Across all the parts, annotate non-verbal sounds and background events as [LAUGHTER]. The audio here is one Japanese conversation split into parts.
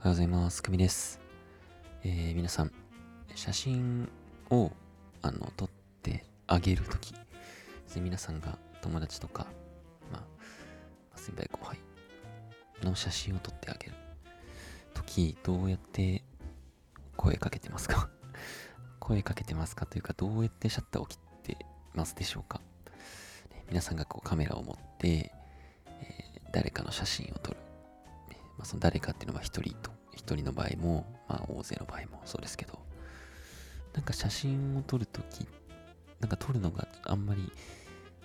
おはようございます。くみです。えー皆さん、写真をあの撮ってあげるとき、皆さんが友達とか、まあ、先輩後輩の写真を撮ってあげるとき、どうやって声かけてますか？[LAUGHS] 声かけてますかというか、どうやってシャッターを切ってますでしょうか、皆さんがこうカメラを持って、えー誰かの写真を撮る。まあ、その誰かっていうのは一人と、一人の場合も、まあ大勢の場合もそうですけど、なんか写真を撮るとき、なんか撮るのがあんまり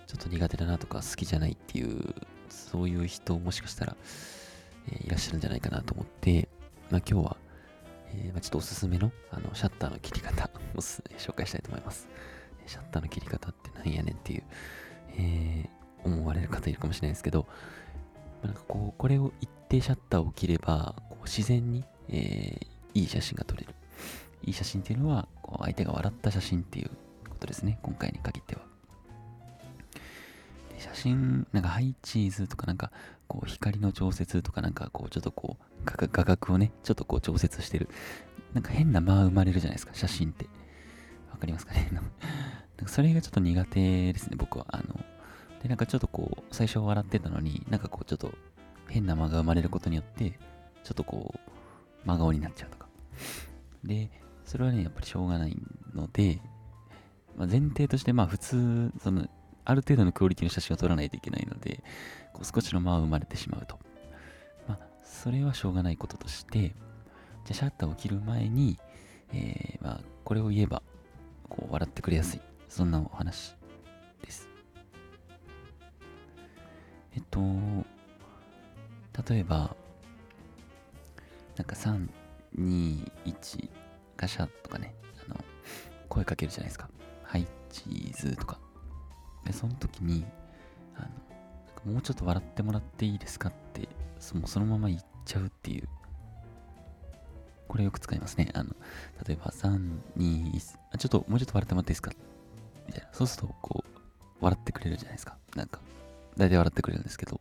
ちょっと苦手だなとか好きじゃないっていう、そういう人もしかしたら、えーいらっしゃるんじゃないかなと思って、まあ今日は、えーまあ、ちょっとおすすめのあのシャッターの切り方を [LAUGHS] 紹介したいと思います。シャッターの切り方ってなんやねんっていう、えー思われる方いるかもしれないですけど、まあなんかこう、これを一定シャッターを切れば、こう自然に、えーいい写真が撮れる。いい写真っていうのは、こう相手が笑った写真っていうことですね。今回に限っては。写真、なんかハイチーズとかなんか、こう光の調節とかなんかこうちょっとこう画角画角をね、ちょっとこう調節してる。なんか変な間生まれるじゃないですか、写真って。わかりますかね？[LAUGHS] なんかそれがちょっと苦手ですね、僕は。あの、で、なんかちょっとこう、最初笑ってたのに、なんかこうちょっと変な間が生まれることによって、ちょっとこう、真顔になっちゃうとか。で、それはね、やっぱりしょうがないので、まあ、前提として、まあ普通、その、ある程度のクオリティの写真を撮らないといけないので、こう少しの間は生まれてしまうと。まあ、それはしょうがないこととして、じゃシャッターを切る前に、えー、まあ、これを言えば、こう、笑ってくれやすい。そんなお話です。えっと、例えば、なんか3、2、1、ガシャとかね、あの、声かけるじゃないですか。はい、チーズとか。で、その時に、あの、なんかもうちょっと笑ってもらっていいですかって、そもうそのまま言っちゃうっていう。これよく使いますね。あの、例えば3、2、1、あ、ちょっともうちょっと笑ってもらっていいですか？みたいな。そうすると、こう、笑ってくれるじゃないですか。なんか、大体笑ってくれるんですけど、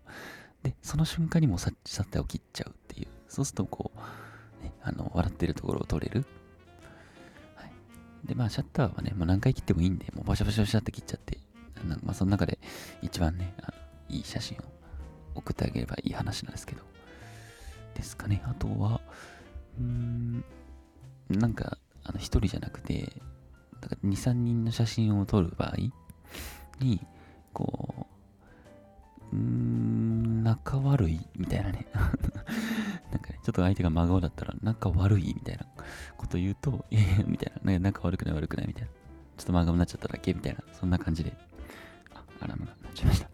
で、その瞬間にもうシャッターを切っちゃうっていう。そうすると、こう、ね、あの、笑ってるところを撮れる。はい。で、まあ、シャッターはね、もう何回切ってもいいんで、もうバシャバシャバシャって切っちゃって、なんまあ、その中で一番ね、あのいい写真を送ってあげればいい話なんですけど、ですかね。あとは、うーん、なんか、あの、一人じゃなくて、だから2、3人の写真を撮る場合に、こう、仲悪い？みたいなね。[LAUGHS] なんかね、ちょっと相手が真顔だったら、仲悪いみたいなこと言うと、いやいや、みたいな、ね、仲悪くない悪くないみたいな。ちょっと真顔になっちゃっただけみたいな、そんな感じで、あ、アラームが鳴っちゃいました。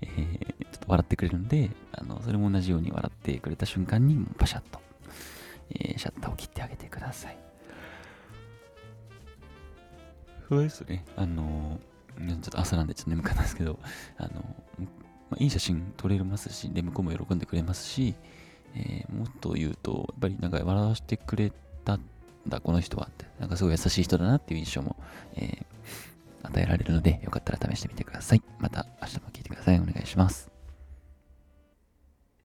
えー、ちょっと笑ってくれるんで、あの、それも同じように笑ってくれた瞬間に、パシャッと、えーシャッターを切ってあげてください。そうですね。あのー、ちょっと朝なんでちょっと眠かったんですけど、あのーまあ、いい写真撮れますし、で、向こうも喜んでくれますし、えーもっと言うと、やっぱりなんか笑わせてくれたんだ、この人はって、なんかすごい優しい人だなっていう印象も、えー与えられるので、よかったら試してみてください。また明日も聞いてください。お願いします。